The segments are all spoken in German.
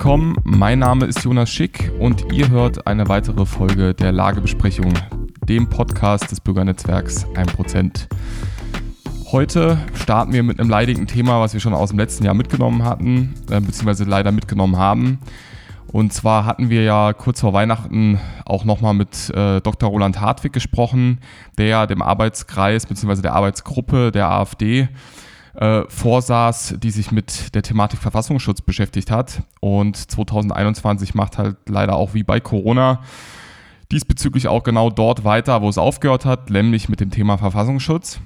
willkommen. Mein Name ist Jonas Schick und ihr hört eine weitere Folge der Lagebesprechung, dem Podcast des Bürgernetzwerks 1%. Heute starten wir mit einem leidigen Thema, was wir schon aus dem letzten Jahr mitgenommen hatten, äh, beziehungsweise leider mitgenommen haben. Und zwar hatten wir ja kurz vor Weihnachten auch nochmal mit äh, Dr. Roland Hartwig gesprochen, der dem Arbeitskreis beziehungsweise der Arbeitsgruppe der AfD äh, vorsaß, die sich mit der Thematik Verfassungsschutz beschäftigt hat. Und 2021 macht halt leider auch wie bei Corona diesbezüglich auch genau dort weiter, wo es aufgehört hat, nämlich mit dem Thema Verfassungsschutz.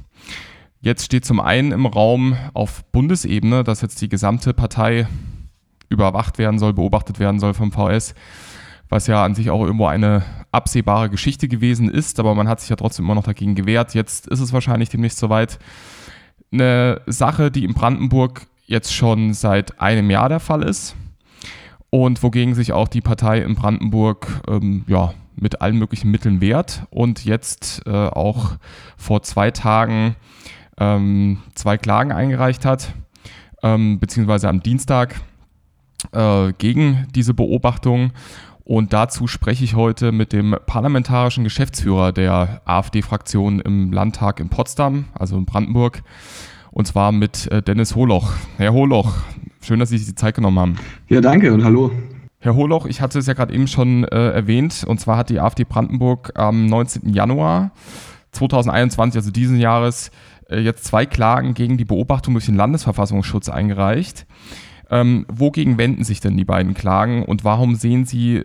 Jetzt steht zum einen im Raum auf Bundesebene, dass jetzt die gesamte Partei überwacht werden soll, beobachtet werden soll vom VS, was ja an sich auch irgendwo eine absehbare Geschichte gewesen ist, aber man hat sich ja trotzdem immer noch dagegen gewehrt. Jetzt ist es wahrscheinlich demnächst soweit eine Sache, die in Brandenburg jetzt schon seit einem Jahr der Fall ist und wogegen sich auch die Partei in Brandenburg ähm, ja, mit allen möglichen Mitteln wehrt und jetzt äh, auch vor zwei Tagen ähm, zwei Klagen eingereicht hat, ähm, beziehungsweise am Dienstag äh, gegen diese Beobachtung. Und dazu spreche ich heute mit dem parlamentarischen Geschäftsführer der AfD-Fraktion im Landtag in Potsdam, also in Brandenburg, und zwar mit äh, Dennis Holoch. Herr Holoch, schön, dass Sie sich die Zeit genommen haben. Ja, danke und hallo. Herr Holoch, ich hatte es ja gerade eben schon äh, erwähnt, und zwar hat die AfD Brandenburg am 19. Januar 2021, also diesen Jahres, äh, jetzt zwei Klagen gegen die Beobachtung durch den Landesverfassungsschutz eingereicht. Ähm, wogegen wenden sich denn die beiden Klagen und warum sehen Sie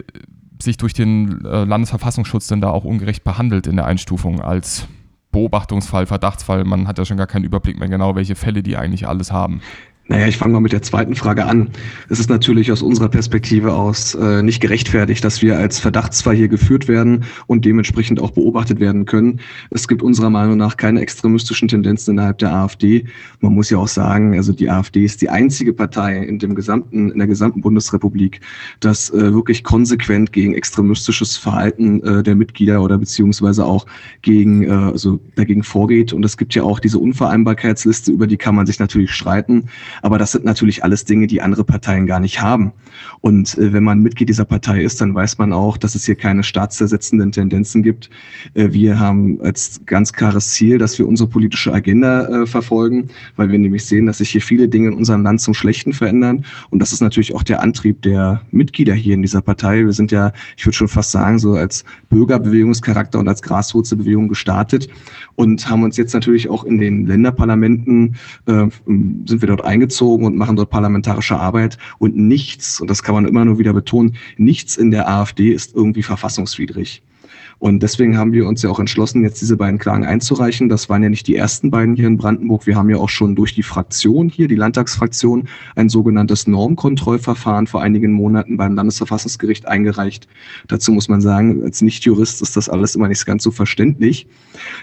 sich durch den äh, Landesverfassungsschutz denn da auch ungerecht behandelt in der Einstufung als Beobachtungsfall, Verdachtsfall? Man hat ja schon gar keinen Überblick mehr genau, welche Fälle die eigentlich alles haben. Naja, ich fange mal mit der zweiten Frage an. Es ist natürlich aus unserer Perspektive aus äh, nicht gerechtfertigt, dass wir als Verdachtsfall hier geführt werden und dementsprechend auch beobachtet werden können. Es gibt unserer Meinung nach keine extremistischen Tendenzen innerhalb der AfD. Man muss ja auch sagen, also die AfD ist die einzige Partei in dem gesamten, in der gesamten Bundesrepublik, das äh, wirklich konsequent gegen extremistisches Verhalten äh, der Mitglieder oder beziehungsweise auch gegen, äh, also dagegen vorgeht. Und es gibt ja auch diese Unvereinbarkeitsliste, über die kann man sich natürlich streiten. Aber das sind natürlich alles Dinge, die andere Parteien gar nicht haben. Und äh, wenn man Mitglied dieser Partei ist, dann weiß man auch, dass es hier keine staatszersetzenden Tendenzen gibt. Äh, wir haben als ganz klares Ziel, dass wir unsere politische Agenda äh, verfolgen, weil wir nämlich sehen, dass sich hier viele Dinge in unserem Land zum Schlechten verändern. Und das ist natürlich auch der Antrieb der Mitglieder hier in dieser Partei. Wir sind ja, ich würde schon fast sagen, so als Bürgerbewegungscharakter und als Graswurzelbewegung gestartet und haben uns jetzt natürlich auch in den Länderparlamenten, äh, sind wir dort eingezogen eingezogen und machen dort parlamentarische Arbeit und nichts, und das kann man immer nur wieder betonen, nichts in der AfD ist irgendwie verfassungswidrig. Und deswegen haben wir uns ja auch entschlossen, jetzt diese beiden Klagen einzureichen. Das waren ja nicht die ersten beiden hier in Brandenburg. Wir haben ja auch schon durch die Fraktion hier, die Landtagsfraktion, ein sogenanntes Normkontrollverfahren vor einigen Monaten beim Landesverfassungsgericht eingereicht. Dazu muss man sagen, als Nichtjurist ist das alles immer nicht ganz so verständlich.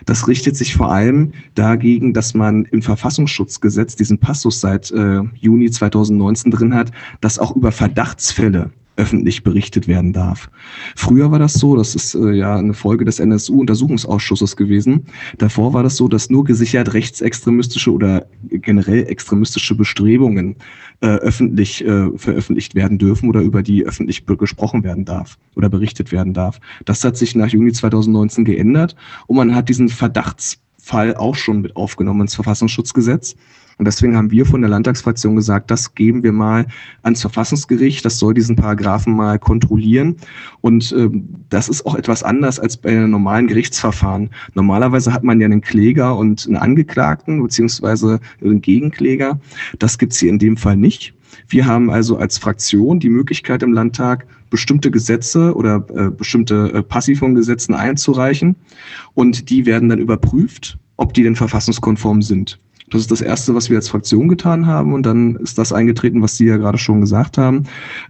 Das richtet sich vor allem dagegen, dass man im Verfassungsschutzgesetz diesen Passus seit äh, Juni 2019 drin hat, dass auch über Verdachtsfälle öffentlich berichtet werden darf. Früher war das so, das ist äh, ja eine Folge des NSU-Untersuchungsausschusses gewesen. Davor war das so, dass nur gesichert rechtsextremistische oder generell extremistische Bestrebungen äh, öffentlich äh, veröffentlicht werden dürfen oder über die öffentlich gesprochen werden darf oder berichtet werden darf. Das hat sich nach Juni 2019 geändert und man hat diesen Verdachtsfall auch schon mit aufgenommen ins Verfassungsschutzgesetz. Und deswegen haben wir von der Landtagsfraktion gesagt, das geben wir mal ans Verfassungsgericht, das soll diesen Paragraphen mal kontrollieren. Und ähm, das ist auch etwas anders als bei einem normalen Gerichtsverfahren. Normalerweise hat man ja einen Kläger und einen Angeklagten beziehungsweise einen Gegenkläger. Das gibt's hier in dem Fall nicht. Wir haben also als Fraktion die Möglichkeit im Landtag, bestimmte Gesetze oder äh, bestimmte äh, Passiv von Gesetzen einzureichen. Und die werden dann überprüft, ob die denn verfassungskonform sind. Das ist das Erste, was wir als Fraktion getan haben. Und dann ist das eingetreten, was Sie ja gerade schon gesagt haben.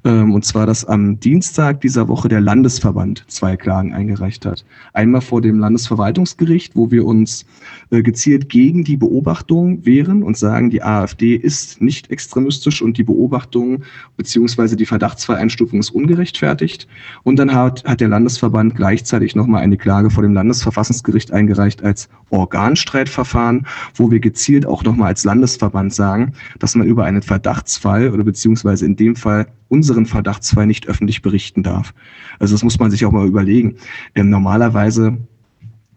Ähm, und zwar, dass am Dienstag dieser Woche der Landesverband zwei Klagen eingereicht hat. Einmal vor dem Landesverwaltungsgericht, wo wir uns äh, gezielt gegen die Beobachtung wehren und sagen, die AfD ist nicht extremistisch und die Beobachtung beziehungsweise die Verdachtsvereinstufung ist ungerechtfertigt. Und dann hat, hat der Landesverband gleichzeitig nochmal eine Klage vor dem Landesverfassungsgericht eingereicht als Organstreitverfahren, wo wir gezielt auch nochmal als Landesverband sagen, dass man über einen Verdachtsfall oder beziehungsweise in dem Fall unseren Verdachtsfall nicht öffentlich berichten darf. Also das muss man sich auch mal überlegen. Ähm, normalerweise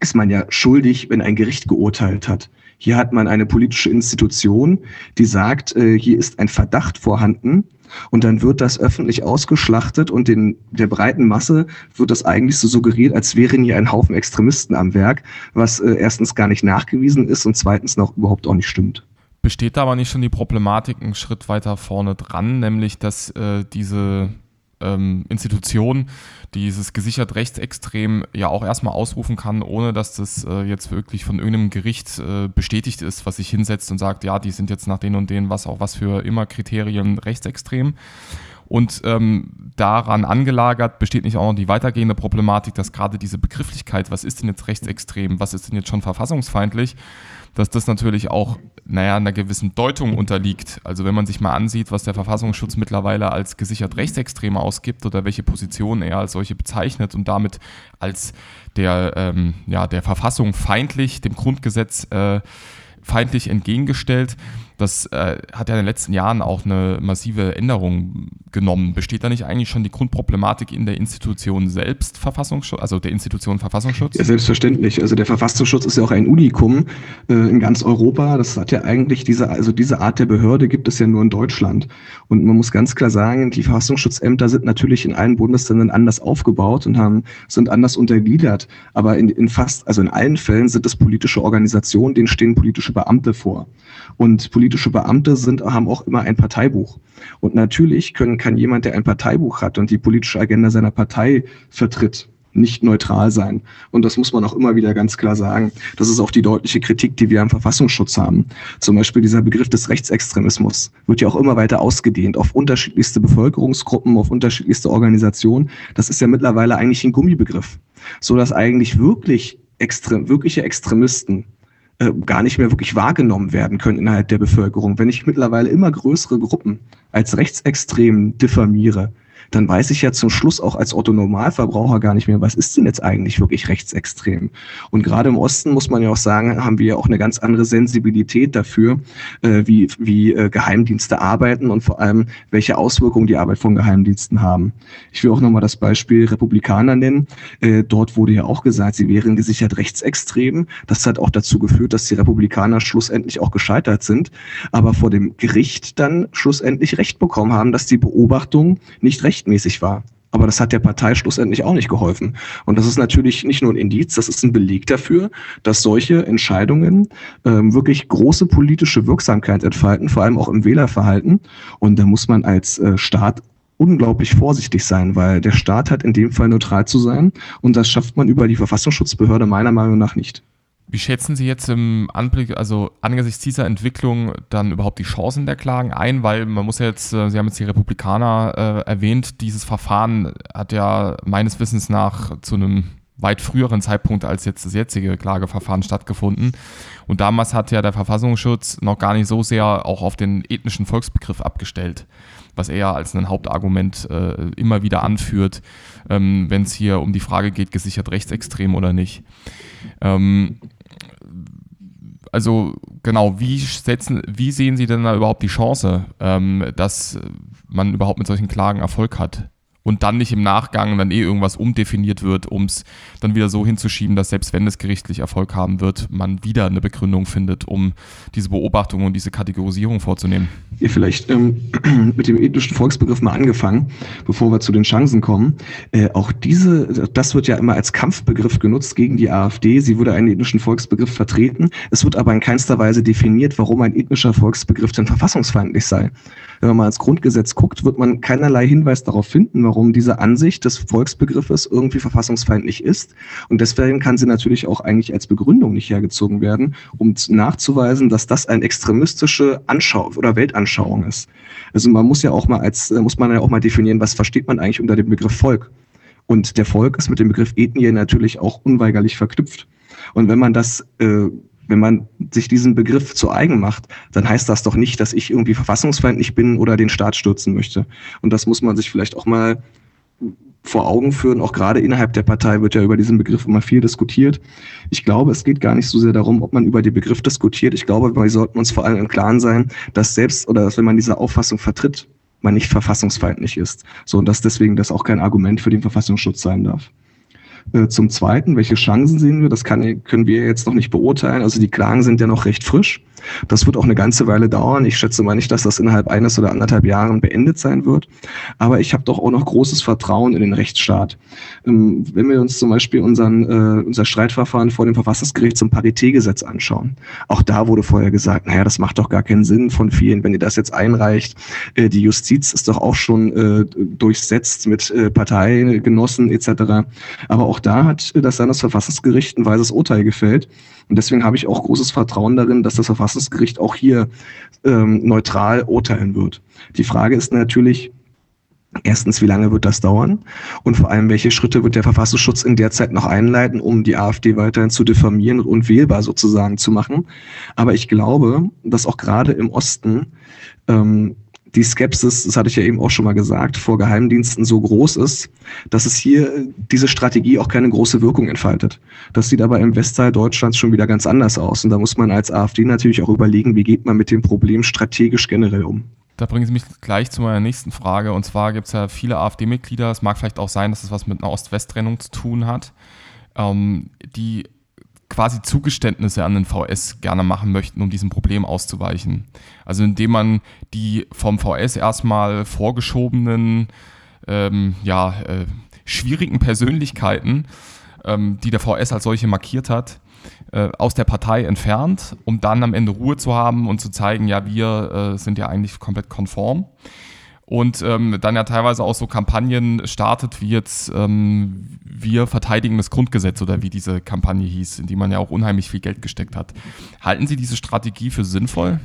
ist man ja schuldig, wenn ein Gericht geurteilt hat. Hier hat man eine politische Institution, die sagt, äh, hier ist ein Verdacht vorhanden und dann wird das öffentlich ausgeschlachtet und in der breiten Masse wird das eigentlich so suggeriert, als wären hier ein Haufen Extremisten am Werk, was äh, erstens gar nicht nachgewiesen ist und zweitens noch überhaupt auch nicht stimmt. Besteht da aber nicht schon die Problematik einen Schritt weiter vorne dran, nämlich dass äh, diese ähm, Institution dieses gesichert Rechtsextrem ja auch erstmal ausrufen kann, ohne dass das äh, jetzt wirklich von irgendeinem Gericht äh, bestätigt ist, was sich hinsetzt und sagt, ja, die sind jetzt nach den und denen, was auch was für immer Kriterien rechtsextrem. Und ähm, daran angelagert besteht nicht auch noch die weitergehende Problematik, dass gerade diese Begrifflichkeit, was ist denn jetzt rechtsextrem, was ist denn jetzt schon verfassungsfeindlich, dass das natürlich auch, naja, einer gewissen Deutung unterliegt. Also wenn man sich mal ansieht, was der Verfassungsschutz mittlerweile als gesichert Rechtsextreme ausgibt oder welche Positionen er als solche bezeichnet und damit als der, ähm, ja, der Verfassung feindlich, dem Grundgesetz äh, feindlich entgegengestellt, das äh, hat ja in den letzten Jahren auch eine massive Änderung genommen. Besteht da nicht eigentlich schon die Grundproblematik in der Institution selbst Verfassungsschutz, also der Institution Verfassungsschutz? Ja, selbstverständlich. Also der Verfassungsschutz ist ja auch ein Unikum äh, in ganz Europa. Das hat ja eigentlich diese, also diese Art der Behörde gibt es ja nur in Deutschland. Und man muss ganz klar sagen, die Verfassungsschutzämter sind natürlich in allen Bundesländern anders aufgebaut und haben, sind anders untergliedert. Aber in, in fast, also in allen Fällen sind es politische Organisationen, denen stehen politische Beamte vor. Und politische Beamte sind, haben auch immer ein Parteibuch. Und natürlich können, kann jemand, der ein Parteibuch hat und die politische Agenda seiner Partei vertritt, nicht neutral sein. Und das muss man auch immer wieder ganz klar sagen. Das ist auch die deutliche Kritik, die wir am Verfassungsschutz haben. Zum Beispiel dieser Begriff des Rechtsextremismus wird ja auch immer weiter ausgedehnt auf unterschiedlichste Bevölkerungsgruppen, auf unterschiedlichste Organisationen. Das ist ja mittlerweile eigentlich ein Gummibegriff, so dass eigentlich wirklich extrem, wirkliche Extremisten äh, gar nicht mehr wirklich wahrgenommen werden können innerhalb der Bevölkerung. Wenn ich mittlerweile immer größere Gruppen als rechtsextrem diffamiere, dann weiß ich ja zum Schluss auch als Otto-Normalverbraucher gar nicht mehr, was ist denn jetzt eigentlich wirklich rechtsextrem. Und gerade im Osten muss man ja auch sagen, haben wir ja auch eine ganz andere Sensibilität dafür, äh, wie, wie äh, Geheimdienste arbeiten und vor allem, welche Auswirkungen die Arbeit von Geheimdiensten haben. Ich will auch nochmal das Beispiel Republikaner nennen. Äh, dort wurde ja auch gesagt, sie wären gesichert rechtsextrem. Das hat auch dazu geführt, dass die Republikaner schlussendlich auch gescheitert sind, aber vor dem Gericht dann schlussendlich Recht bekommen haben, dass die Beobachtung nicht recht rechtmäßig war. Aber das hat der Partei schlussendlich auch nicht geholfen. Und das ist natürlich nicht nur ein Indiz, das ist ein Beleg dafür, dass solche Entscheidungen ähm, wirklich große politische Wirksamkeit entfalten, vor allem auch im Wählerverhalten. Und da muss man als äh, Staat unglaublich vorsichtig sein, weil der Staat hat in dem Fall neutral zu sein. Und das schafft man über die Verfassungsschutzbehörde meiner Meinung nach nicht. Wie schätzen Sie jetzt im Anblick, also angesichts dieser Entwicklung dann überhaupt die Chancen der Klagen ein? Weil man muss ja jetzt, äh, Sie haben jetzt die Republikaner äh, erwähnt, dieses Verfahren hat ja meines Wissens nach zu einem weit früheren Zeitpunkt als jetzt das jetzige Klageverfahren stattgefunden. Und damals hat ja der Verfassungsschutz noch gar nicht so sehr auch auf den ethnischen Volksbegriff abgestellt, was er als ein Hauptargument äh, immer wieder anführt, ähm, wenn es hier um die Frage geht, gesichert rechtsextrem oder nicht. Ähm, also genau, wie setzen, wie sehen Sie denn da überhaupt die Chance, ähm, dass man überhaupt mit solchen Klagen Erfolg hat? Und dann nicht im Nachgang dann eh irgendwas umdefiniert wird, um es dann wieder so hinzuschieben, dass selbst wenn es gerichtlich Erfolg haben wird, man wieder eine Begründung findet, um diese Beobachtung und diese Kategorisierung vorzunehmen. Ihr vielleicht ähm, mit dem ethnischen Volksbegriff mal angefangen, bevor wir zu den Chancen kommen. Äh, auch diese, das wird ja immer als Kampfbegriff genutzt gegen die AfD. Sie würde einen ethnischen Volksbegriff vertreten. Es wird aber in keinster Weise definiert, warum ein ethnischer Volksbegriff denn verfassungsfeindlich sei. Wenn man mal ins Grundgesetz guckt, wird man keinerlei Hinweis darauf finden, warum diese Ansicht des Volksbegriffes irgendwie verfassungsfeindlich ist. Und deswegen kann sie natürlich auch eigentlich als Begründung nicht hergezogen werden, um nachzuweisen, dass das eine extremistische Anschau oder Weltanschauung ist. Also man muss ja auch mal als, muss man ja auch mal definieren, was versteht man eigentlich unter dem Begriff Volk? Und der Volk ist mit dem Begriff Ethnie natürlich auch unweigerlich verknüpft. Und wenn man das äh, wenn man sich diesen Begriff zu eigen macht, dann heißt das doch nicht, dass ich irgendwie verfassungsfeindlich bin oder den Staat stürzen möchte. Und das muss man sich vielleicht auch mal vor Augen führen. Auch gerade innerhalb der Partei wird ja über diesen Begriff immer viel diskutiert. Ich glaube, es geht gar nicht so sehr darum, ob man über den Begriff diskutiert. Ich glaube, wir sollten uns vor allem im Klaren sein, dass selbst oder dass wenn man diese Auffassung vertritt, man nicht verfassungsfeindlich ist. So, und dass deswegen das auch kein Argument für den Verfassungsschutz sein darf. Äh, zum Zweiten, welche Chancen sehen wir? Das kann, können wir jetzt noch nicht beurteilen. Also die Klagen sind ja noch recht frisch. Das wird auch eine ganze Weile dauern. Ich schätze mal nicht, dass das innerhalb eines oder anderthalb Jahren beendet sein wird. Aber ich habe doch auch noch großes Vertrauen in den Rechtsstaat. Ähm, wenn wir uns zum Beispiel unseren, äh, unser Streitverfahren vor dem Verfassungsgericht zum Paritätgesetz anschauen, auch da wurde vorher gesagt, naja, das macht doch gar keinen Sinn von vielen, wenn ihr das jetzt einreicht. Äh, die Justiz ist doch auch schon äh, durchsetzt mit äh, Parteigenossen etc. Aber auch da hat das Landesverfassungsgericht ein weises Urteil gefällt. Und deswegen habe ich auch großes Vertrauen darin, dass das Verfassungsgericht auch hier ähm, neutral urteilen wird. Die Frage ist natürlich, Erstens, wie lange wird das dauern? Und vor allem, welche Schritte wird der Verfassungsschutz in der Zeit noch einleiten, um die AfD weiterhin zu diffamieren und unwählbar sozusagen zu machen? Aber ich glaube, dass auch gerade im Osten ähm, die Skepsis, das hatte ich ja eben auch schon mal gesagt, vor Geheimdiensten so groß ist, dass es hier diese Strategie auch keine große Wirkung entfaltet. Das sieht aber im Westteil Deutschlands schon wieder ganz anders aus. Und da muss man als AfD natürlich auch überlegen, wie geht man mit dem Problem strategisch generell um. Da bringen Sie mich gleich zu meiner nächsten Frage. Und zwar gibt es ja viele AfD-Mitglieder, es mag vielleicht auch sein, dass es was mit einer Ost-West-Trennung zu tun hat, ähm, die quasi Zugeständnisse an den VS gerne machen möchten, um diesem Problem auszuweichen. Also indem man die vom VS erstmal vorgeschobenen, ähm, ja, äh, schwierigen Persönlichkeiten, ähm, die der VS als solche markiert hat, äh, aus der Partei entfernt, um dann am Ende Ruhe zu haben und zu zeigen, ja, wir äh, sind ja eigentlich komplett konform und ähm, dann ja teilweise auch so Kampagnen startet, wie jetzt ähm, wir verteidigen das Grundgesetz oder wie diese Kampagne hieß, in die man ja auch unheimlich viel Geld gesteckt hat. Halten Sie diese Strategie für sinnvoll?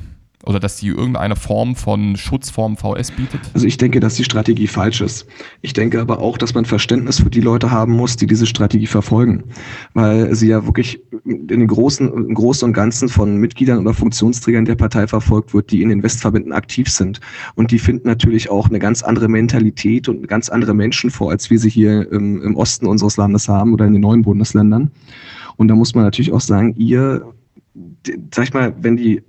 Oder dass sie irgendeine Form von Schutzform VS bietet? Also ich denke, dass die Strategie falsch ist. Ich denke aber auch, dass man Verständnis für die Leute haben muss, die diese Strategie verfolgen, weil sie ja wirklich in den großen, im Großen und Ganzen von Mitgliedern oder Funktionsträgern der Partei verfolgt wird, die in den Westverbänden aktiv sind. Und die finden natürlich auch eine ganz andere Mentalität und ganz andere Menschen vor, als wir sie hier im, im Osten unseres Landes haben oder in den neuen Bundesländern. Und da muss man natürlich auch sagen, ihr, sag ich mal, wenn die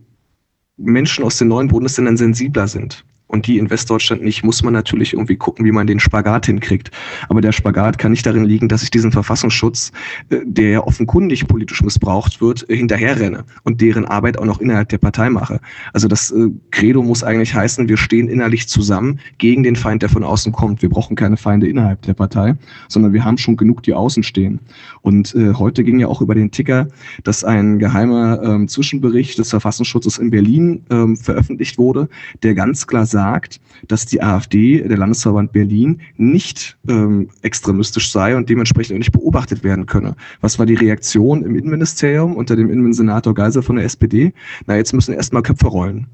Menschen aus den neuen Bundesländern sensibler sind und die in Westdeutschland nicht, muss man natürlich irgendwie gucken, wie man den Spagat hinkriegt. Aber der Spagat kann nicht darin liegen, dass ich diesen Verfassungsschutz, äh, der ja offenkundig politisch missbraucht wird, äh, hinterherrenne und deren Arbeit auch noch innerhalb der Partei mache. Also das äh, Credo muss eigentlich heißen, wir stehen innerlich zusammen gegen den Feind, der von außen kommt. Wir brauchen keine Feinde innerhalb der Partei, sondern wir haben schon genug, die außen stehen. Und heute ging ja auch über den Ticker, dass ein geheimer ähm, Zwischenbericht des Verfassungsschutzes in Berlin ähm, veröffentlicht wurde, der ganz klar sagt, dass die AfD, der Landesverband Berlin, nicht ähm, extremistisch sei und dementsprechend auch nicht beobachtet werden könne. Was war die Reaktion im Innenministerium unter dem Innensenator Geisel von der SPD? Na, jetzt müssen erstmal Köpfe rollen.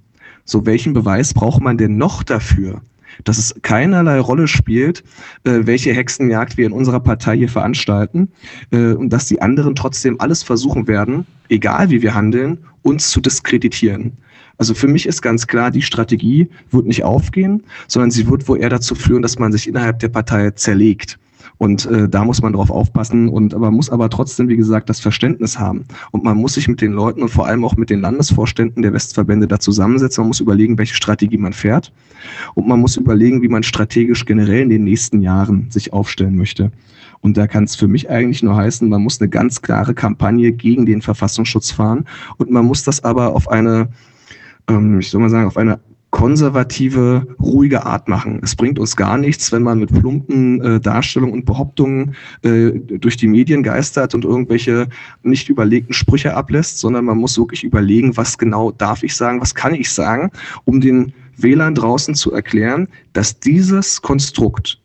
So, welchen Beweis braucht man denn noch dafür, dass es keinerlei Rolle spielt, äh, welche Hexenjagd wir in unserer Partei hier veranstalten äh, und dass die anderen trotzdem alles versuchen werden, egal wie wir handeln, uns zu diskreditieren. Also für mich ist ganz klar, die Strategie wird nicht aufgehen, sondern sie wird wohl eher dazu führen, dass man sich innerhalb der Partei zerlegt. Und äh, da muss man drauf aufpassen und aber muss aber trotzdem, wie gesagt, das Verständnis haben. Und man muss sich mit den Leuten und vor allem auch mit den Landesvorständen der Westverbände da zusammensetzen. Man muss überlegen, welche Strategie man fährt. Und man muss überlegen, wie man strategisch generell in den nächsten Jahren sich aufstellen möchte. Und da kann es für mich eigentlich nur heißen, man muss eine ganz klare Kampagne gegen den Verfassungsschutz fahren. Und man muss das aber auf eine ähm, ich soll mal sagen, auf eine konservative, ruhige Art machen. Es bringt uns gar nichts, wenn man mit plumpen äh, Darstellungen und Behauptungen äh, durch die Medien geistert und irgendwelche nicht überlegten Sprüche ablässt, sondern man muss wirklich überlegen, was genau darf ich sagen, was kann ich sagen, um den Wählern draußen zu erklären, dass dieses Konstrukt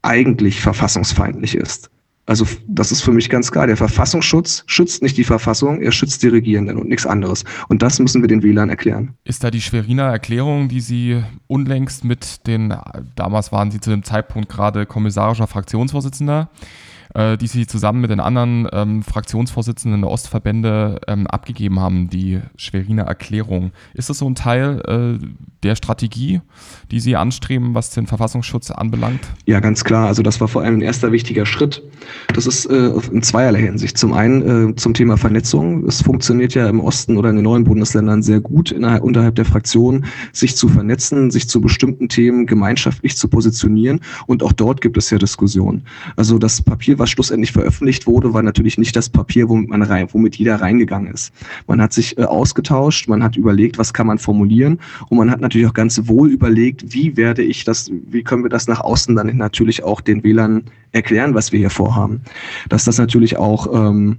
eigentlich verfassungsfeindlich ist. Also das ist für mich ganz klar. Der Verfassungsschutz schützt nicht die Verfassung, er schützt die Regierenden und nichts anderes. Und das müssen wir den Wählern erklären. Ist da die Schweriner Erklärung, die Sie unlängst mit den, damals waren Sie zu dem Zeitpunkt gerade kommissarischer Fraktionsvorsitzender, äh, die Sie zusammen mit den anderen ähm, Fraktionsvorsitzenden der Ostverbände ähm, abgegeben haben, die Schweriner Erklärung. Ist das so ein Teil äh, der Strategie, die Sie anstreben, was den Verfassungsschutz anbelangt? Ja, ganz klar. Also das war vor allem ein erster wichtiger Schritt. Das ist äh, in zweierlei Hinsicht. Zum einen äh, zum Thema Vernetzung. Es funktioniert ja im Osten oder in den neuen Bundesländern sehr gut, innerhalb, unterhalb der Fraktion sich zu vernetzen, sich zu bestimmten Themen gemeinschaftlich zu positionieren. Und auch dort gibt es ja Diskussionen. Also das Papier, was schlussendlich veröffentlicht wurde, war natürlich nicht das Papier, womit man rein, womit jeder reingegangen ist. Man hat sich äh, ausgetauscht, man hat überlegt, was kann man formulieren und man hat natürlich auch ganz wohl überlegt, wie werde ich das, wie können wir das nach außen dann natürlich auch den Wählern erklären, was wir hier vorhaben. Dass das natürlich auch ähm,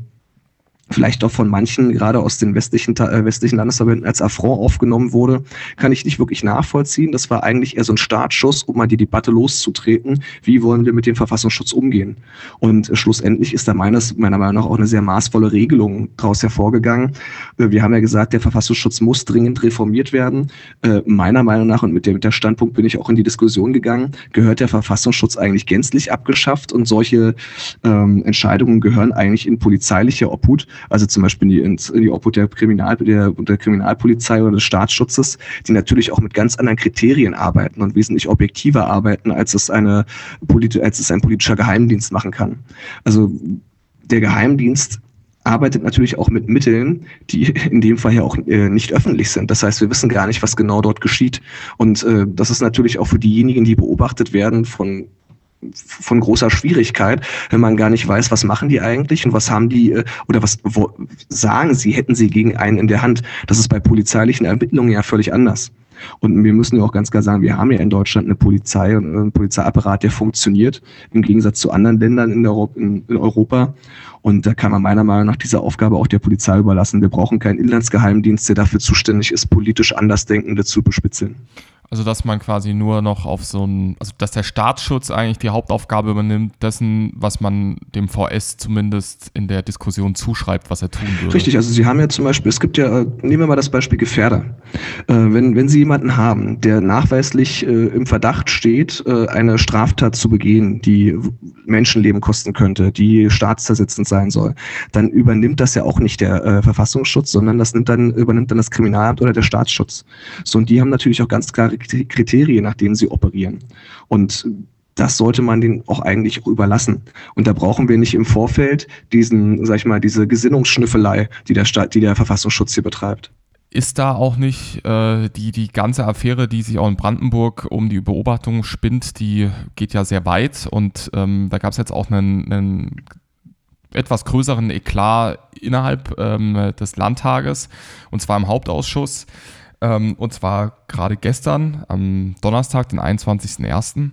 vielleicht auch von manchen, gerade aus den westlichen, äh, westlichen Landesverbänden, als Affront aufgenommen wurde, kann ich nicht wirklich nachvollziehen. Das war eigentlich eher so ein Startschuss, um mal die Debatte loszutreten. Wie wollen wir mit dem Verfassungsschutz umgehen? Und äh, schlussendlich ist da meines, meiner Meinung nach auch eine sehr maßvolle Regelung daraus hervorgegangen. Äh, wir haben ja gesagt, der Verfassungsschutz muss dringend reformiert werden. Äh, meiner Meinung nach, und mit dem, mit der Standpunkt bin ich auch in die Diskussion gegangen, gehört der Verfassungsschutz eigentlich gänzlich abgeschafft und solche ähm, Entscheidungen gehören eigentlich in polizeiliche Obhut also zum Beispiel die, in die Obhut der, Kriminal, der, der Kriminalpolizei oder des Staatsschutzes, die natürlich auch mit ganz anderen Kriterien arbeiten und wesentlich objektiver arbeiten, als es, eine, als es ein politischer Geheimdienst machen kann. Also der Geheimdienst arbeitet natürlich auch mit Mitteln, die in dem Fall ja auch äh, nicht öffentlich sind. Das heißt, wir wissen gar nicht, was genau dort geschieht. Und äh, das ist natürlich auch für diejenigen, die beobachtet werden, von von großer Schwierigkeit, wenn man gar nicht weiß, was machen die eigentlich und was haben die äh, oder was wo, sagen sie, hätten sie gegen einen in der Hand. Das ist bei polizeilichen Ermittlungen ja völlig anders. Und wir müssen ja auch ganz klar sagen, wir haben ja in Deutschland eine Polizei und einen Polizeiapparat, der funktioniert, im Gegensatz zu anderen Ländern in, Europa, in, in Europa. Und da kann man meiner Meinung nach diese Aufgabe auch der Polizei überlassen. Wir brauchen keinen Inlandsgeheimdienst, der dafür zuständig ist, politisch Andersdenkende zu bespitzeln. Also dass man quasi nur noch auf so ein, also dass der Staatsschutz eigentlich die Hauptaufgabe übernimmt, dessen, was man dem VS zumindest in der Diskussion zuschreibt, was er tun würde. Richtig, also Sie haben ja zum Beispiel, es gibt ja, nehmen wir mal das Beispiel Gefährder. Äh, wenn, wenn Sie jemanden haben, der nachweislich äh, im Verdacht steht, äh, eine Straftat zu begehen, die Menschenleben kosten könnte, die staatszersetzend sein soll, dann übernimmt das ja auch nicht der äh, Verfassungsschutz, sondern das nimmt dann, übernimmt dann das Kriminalamt oder der Staatsschutz. So, und die haben natürlich auch ganz klare Kriterien, nach denen sie operieren. Und das sollte man denen auch eigentlich überlassen. Und da brauchen wir nicht im Vorfeld diesen, sag ich mal, diese Gesinnungsschnüffelei, die der, Staat, die der Verfassungsschutz hier betreibt. Ist da auch nicht äh, die, die ganze Affäre, die sich auch in Brandenburg um die Beobachtung spinnt, die geht ja sehr weit und ähm, da gab es jetzt auch einen, einen etwas größeren Eklat innerhalb ähm, des Landtages und zwar im Hauptausschuss. Ähm, und zwar gerade gestern, am Donnerstag, den 21.01.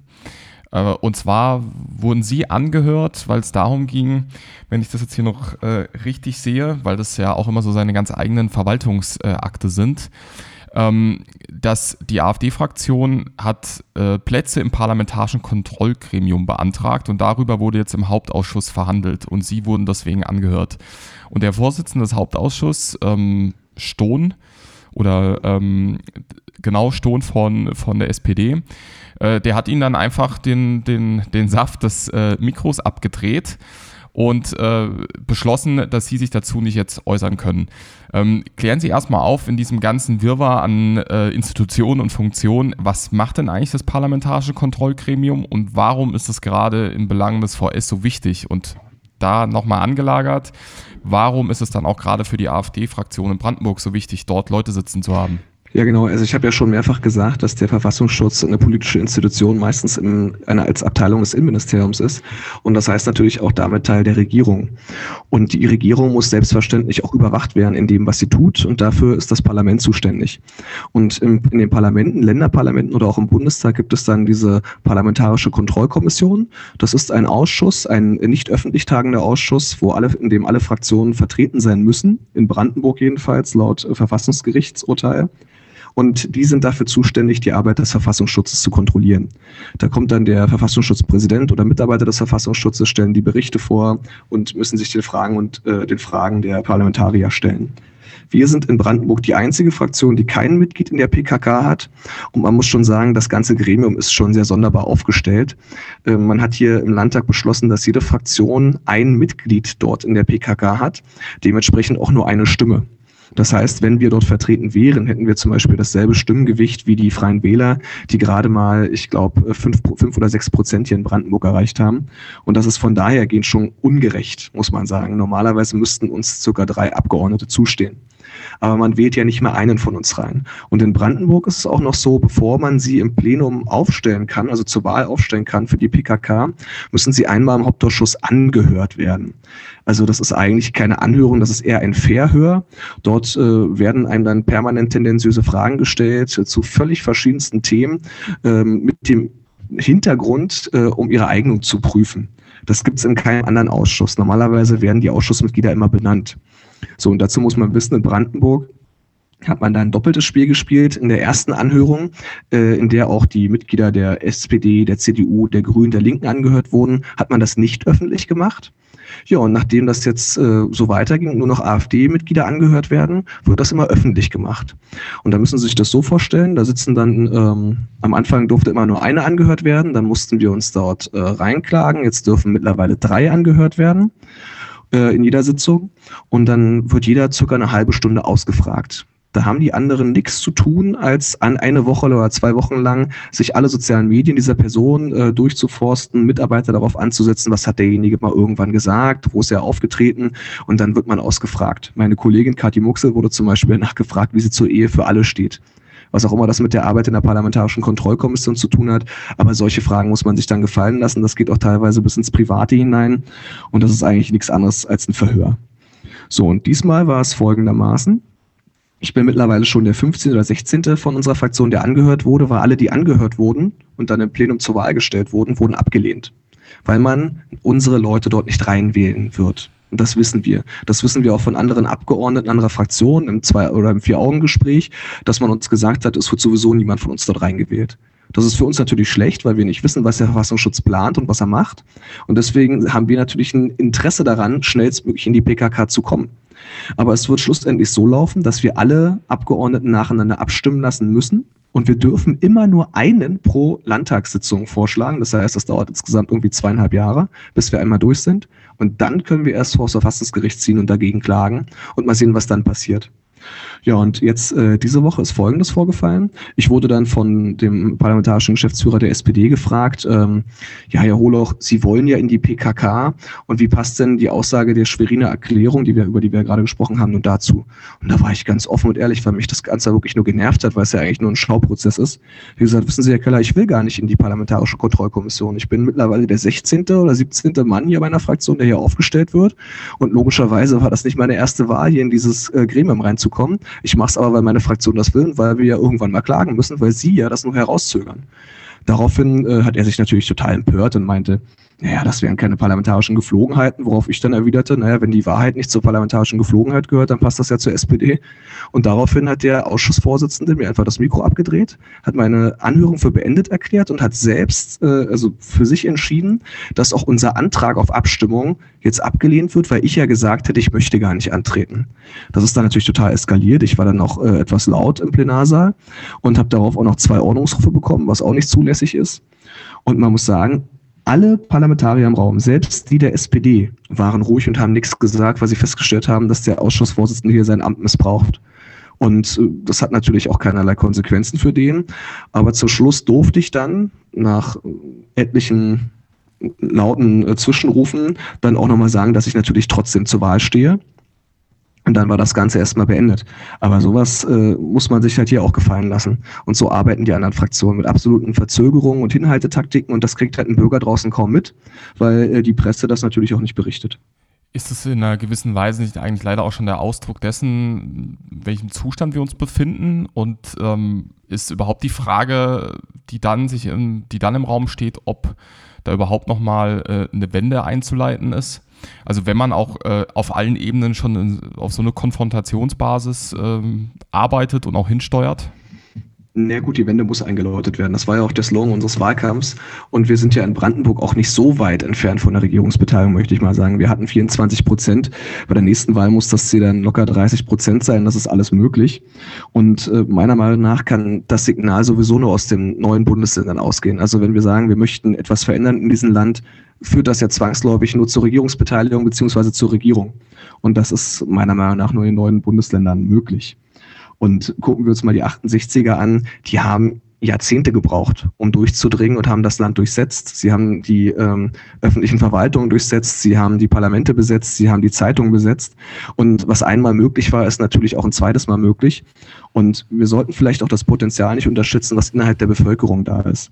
Äh, und zwar wurden sie angehört, weil es darum ging, wenn ich das jetzt hier noch äh, richtig sehe, weil das ja auch immer so seine ganz eigenen Verwaltungsakte äh, sind, ähm, dass die AfD-Fraktion hat äh, Plätze im parlamentarischen Kontrollgremium beantragt und darüber wurde jetzt im Hauptausschuss verhandelt und sie wurden deswegen angehört. Und der Vorsitzende des Hauptausschusses, ähm, Stohn, oder ähm, genau Stohn von, von der SPD, äh, der hat ihnen dann einfach den, den, den Saft des äh, Mikros abgedreht und äh, beschlossen, dass sie sich dazu nicht jetzt äußern können. Ähm, klären Sie erstmal auf in diesem ganzen Wirrwarr an äh, Institutionen und Funktionen, was macht denn eigentlich das parlamentarische Kontrollgremium und warum ist es gerade im Belang des VS so wichtig? Und da nochmal angelagert, warum ist es dann auch gerade für die AfD-Fraktion in Brandenburg so wichtig, dort Leute sitzen zu haben? Ja, genau. Also ich habe ja schon mehrfach gesagt, dass der Verfassungsschutz eine politische Institution meistens in einer als Abteilung des Innenministeriums ist. Und das heißt natürlich auch damit Teil der Regierung. Und die Regierung muss selbstverständlich auch überwacht werden in dem, was sie tut. Und dafür ist das Parlament zuständig. Und im, in den Parlamenten, Länderparlamenten oder auch im Bundestag gibt es dann diese parlamentarische Kontrollkommission. Das ist ein Ausschuss, ein nicht öffentlich tagender Ausschuss, wo alle, in dem alle Fraktionen vertreten sein müssen. In Brandenburg jedenfalls, laut Verfassungsgerichtsurteil und die sind dafür zuständig, die Arbeit des Verfassungsschutzes zu kontrollieren. Da kommt dann der Verfassungsschutzpräsident oder Mitarbeiter des Verfassungsschutzes, stellen die Berichte vor und müssen sich den Fragen und äh, den Fragen der Parlamentarier stellen. Wir sind in Brandenburg die einzige Fraktion, die kein Mitglied in der PKK hat. Und man muss schon sagen, das ganze Gremium ist schon sehr sonderbar aufgestellt. Ähm, man hat hier im Landtag beschlossen, dass jede Fraktion ein Mitglied dort in der PKK hat, dementsprechend auch nur eine Stimme. Das heißt, wenn wir dort vertreten wären, hätten wir zum Beispiel dasselbe Stimmgewicht wie die Freien Wähler, die gerade mal, ich glaube, fünf, fünf oder sechs Prozent hier in Brandenburg erreicht haben. Und das ist von daher gehend schon ungerecht, muss man sagen. Normalerweise müssten uns sogar drei Abgeordnete zustehen aber man wählt ja nicht mehr einen von uns rein. Und in Brandenburg ist es auch noch so, bevor man sie im Plenum aufstellen kann, also zur Wahl aufstellen kann für die PKK, müssen sie einmal im Hauptausschuss angehört werden. Also das ist eigentlich keine Anhörung, das ist eher ein Verhör. Dort äh, werden einem dann permanent tendenziöse Fragen gestellt äh, zu völlig verschiedensten Themen ähm, mit dem Hintergrund, äh, um ihre Eignung zu prüfen. Das gibt es in keinem anderen Ausschuss. Normalerweise werden die Ausschussmitglieder immer benannt. So, und dazu muss man wissen, in Brandenburg hat man da ein doppeltes Spiel gespielt in der ersten Anhörung, äh, in der auch die Mitglieder der SPD, der CDU, der Grünen, der Linken angehört wurden, hat man das nicht öffentlich gemacht. Ja, und nachdem das jetzt äh, so weiterging, nur noch AfD-Mitglieder angehört werden, wird das immer öffentlich gemacht. Und da müssen Sie sich das so vorstellen, da sitzen dann, ähm, am Anfang durfte immer nur eine angehört werden, dann mussten wir uns dort äh, reinklagen, jetzt dürfen mittlerweile drei angehört werden äh, in jeder Sitzung und dann wird jeder circa eine halbe Stunde ausgefragt. Da haben die anderen nichts zu tun, als an eine Woche oder zwei Wochen lang sich alle sozialen Medien dieser Person äh, durchzuforsten, Mitarbeiter darauf anzusetzen, was hat derjenige mal irgendwann gesagt, wo ist er aufgetreten und dann wird man ausgefragt. Meine Kollegin Kathi Muxel wurde zum Beispiel nachgefragt, wie sie zur Ehe für alle steht was auch immer das mit der Arbeit in der parlamentarischen Kontrollkommission zu tun hat. Aber solche Fragen muss man sich dann gefallen lassen. Das geht auch teilweise bis ins Private hinein. Und das ist eigentlich nichts anderes als ein Verhör. So, und diesmal war es folgendermaßen. Ich bin mittlerweile schon der 15. oder 16. von unserer Fraktion, der angehört wurde, weil alle, die angehört wurden und dann im Plenum zur Wahl gestellt wurden, wurden abgelehnt. Weil man unsere Leute dort nicht reinwählen wird. Das wissen wir. Das wissen wir auch von anderen Abgeordneten anderer Fraktionen im Zwei- oder im Vier-Augen-Gespräch, dass man uns gesagt hat, es wird sowieso niemand von uns dort reingewählt. Das ist für uns natürlich schlecht, weil wir nicht wissen, was der Verfassungsschutz plant und was er macht. Und deswegen haben wir natürlich ein Interesse daran, schnellstmöglich in die PKK zu kommen. Aber es wird schlussendlich so laufen, dass wir alle Abgeordneten nacheinander abstimmen lassen müssen. Und wir dürfen immer nur einen pro Landtagssitzung vorschlagen. Das heißt, das dauert insgesamt irgendwie zweieinhalb Jahre, bis wir einmal durch sind. Und dann können wir erst vor das Verfassungsgericht ziehen und dagegen klagen und mal sehen, was dann passiert. Ja, und jetzt äh, diese Woche ist Folgendes vorgefallen. Ich wurde dann von dem parlamentarischen Geschäftsführer der SPD gefragt, ähm, ja, Herr Holoch, Sie wollen ja in die PKK und wie passt denn die Aussage der Schweriner Erklärung, die wir, über die wir gerade gesprochen haben, nun dazu? Und da war ich ganz offen und ehrlich, weil mich das Ganze wirklich nur genervt hat, weil es ja eigentlich nur ein Schauprozess ist. Wie gesagt, wissen Sie, Herr Keller, ich will gar nicht in die parlamentarische Kontrollkommission. Ich bin mittlerweile der 16. oder 17. Mann hier bei einer Fraktion, der hier aufgestellt wird. Und logischerweise war das nicht meine erste Wahl, hier in dieses äh, Gremium reinzukommen. Ich mache es aber, weil meine Fraktion das will und weil wir ja irgendwann mal klagen müssen, weil sie ja das nur herauszögern. Daraufhin äh, hat er sich natürlich total empört und meinte, naja, das wären keine parlamentarischen Geflogenheiten, worauf ich dann erwiderte, naja, wenn die Wahrheit nicht zur parlamentarischen Geflogenheit gehört, dann passt das ja zur SPD. Und daraufhin hat der Ausschussvorsitzende mir einfach das Mikro abgedreht, hat meine Anhörung für beendet erklärt und hat selbst, äh, also für sich entschieden, dass auch unser Antrag auf Abstimmung jetzt abgelehnt wird, weil ich ja gesagt hätte, ich möchte gar nicht antreten. Das ist dann natürlich total eskaliert. Ich war dann noch äh, etwas laut im Plenarsaal und habe darauf auch noch zwei Ordnungsrufe bekommen, was auch nicht zulässig ist. Und man muss sagen, alle Parlamentarier im Raum, selbst die der SPD, waren ruhig und haben nichts gesagt, weil sie festgestellt haben, dass der Ausschussvorsitzende hier sein Amt missbraucht. Und äh, das hat natürlich auch keinerlei Konsequenzen für den. Aber zum Schluss durfte ich dann nach etlichen lauten äh, Zwischenrufen dann auch nochmal sagen, dass ich natürlich trotzdem zur Wahl stehe. Und dann war das Ganze erstmal beendet. Aber sowas äh, muss man sich halt hier auch gefallen lassen. Und so arbeiten die anderen Fraktionen mit absoluten Verzögerungen und Hinhaltetaktiken. Und das kriegt halt ein Bürger draußen kaum mit, weil äh, die Presse das natürlich auch nicht berichtet. Ist es in einer gewissen Weise nicht eigentlich leider auch schon der Ausdruck dessen, in welchem Zustand wir uns befinden? Und ähm, ist überhaupt die Frage, die dann sich im, die dann im Raum steht, ob da überhaupt nochmal äh, eine Wende einzuleiten ist? Also wenn man auch äh, auf allen Ebenen schon in, auf so eine Konfrontationsbasis ähm, arbeitet und auch hinsteuert? Na gut, die Wende muss eingeläutet werden. Das war ja auch der Slogan unseres Wahlkampfs. Und wir sind ja in Brandenburg auch nicht so weit entfernt von der Regierungsbeteiligung, möchte ich mal sagen. Wir hatten 24 Prozent. Bei der nächsten Wahl muss das Ziel dann locker 30 Prozent sein. Das ist alles möglich. Und äh, meiner Meinung nach kann das Signal sowieso nur aus den neuen Bundesländern ausgehen. Also wenn wir sagen, wir möchten etwas verändern in diesem Land, führt das ja zwangsläufig nur zur Regierungsbeteiligung beziehungsweise zur Regierung. Und das ist meiner Meinung nach nur in neuen Bundesländern möglich. Und gucken wir uns mal die 68er an, die haben Jahrzehnte gebraucht, um durchzudringen und haben das Land durchsetzt. Sie haben die ähm, öffentlichen Verwaltungen durchsetzt, sie haben die Parlamente besetzt, sie haben die Zeitungen besetzt. Und was einmal möglich war, ist natürlich auch ein zweites Mal möglich. Und wir sollten vielleicht auch das Potenzial nicht unterstützen, was innerhalb der Bevölkerung da ist.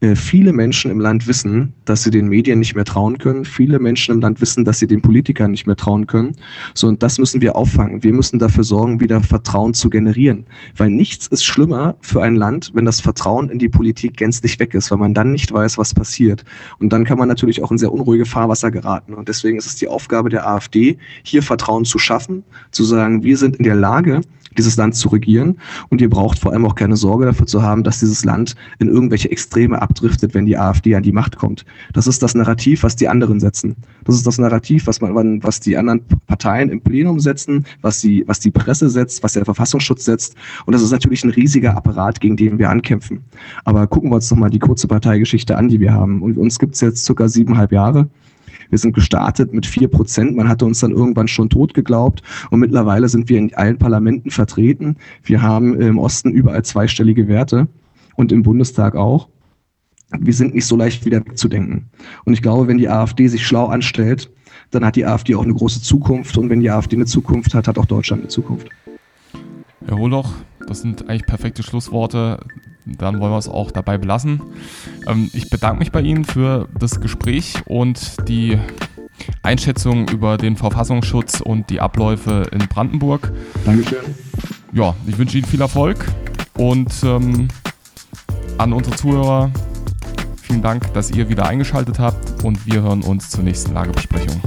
Äh, viele Menschen im Land wissen, dass sie den Medien nicht mehr trauen können. Viele Menschen im Land wissen, dass sie den Politikern nicht mehr trauen können. So, und das müssen wir auffangen. Wir müssen dafür sorgen, wieder Vertrauen zu generieren. Weil nichts ist schlimmer für ein Land, wenn das Vertrauen in die Politik gänzlich weg ist, weil man dann nicht weiß, was passiert. Und dann kann man natürlich auch in sehr unruhige Fahrwasser geraten. Und deswegen ist es die Aufgabe der AfD, hier Vertrauen zu schaffen, zu sagen, wir sind in der Lage, dieses Land zu regieren. Und ihr braucht vor allem auch keine Sorge dafür zu haben, dass dieses Land in irgendwelche Extreme abdriftet, wenn die AfD an die Macht kommt. Das ist das Narrativ, was die anderen setzen. Das ist das Narrativ, was man, was die anderen Parteien im Plenum setzen, was die, was die Presse setzt, was der Verfassungsschutz setzt. Und das ist natürlich ein riesiger Apparat, gegen den wir ankämpfen. Aber gucken wir uns doch mal die kurze Parteigeschichte an, die wir haben. Und uns gibt es jetzt circa siebeneinhalb Jahre. Wir sind gestartet mit vier Prozent. Man hatte uns dann irgendwann schon tot geglaubt. Und mittlerweile sind wir in allen Parlamenten vertreten. Wir haben im Osten überall zweistellige Werte und im Bundestag auch. Wir sind nicht so leicht wieder wegzudenken. Und ich glaube, wenn die AfD sich schlau anstellt, dann hat die AfD auch eine große Zukunft. Und wenn die AfD eine Zukunft hat, hat auch Deutschland eine Zukunft. Herr Holoch, das sind eigentlich perfekte Schlussworte dann wollen wir es auch dabei belassen. Ähm, ich bedanke mich bei Ihnen für das Gespräch und die Einschätzung über den Verfassungsschutz und die Abläufe in Brandenburg. Dankeschön. Ja, ich wünsche Ihnen viel Erfolg und ähm, an unsere Zuhörer vielen Dank, dass ihr wieder eingeschaltet habt und wir hören uns zur nächsten Lagebesprechung.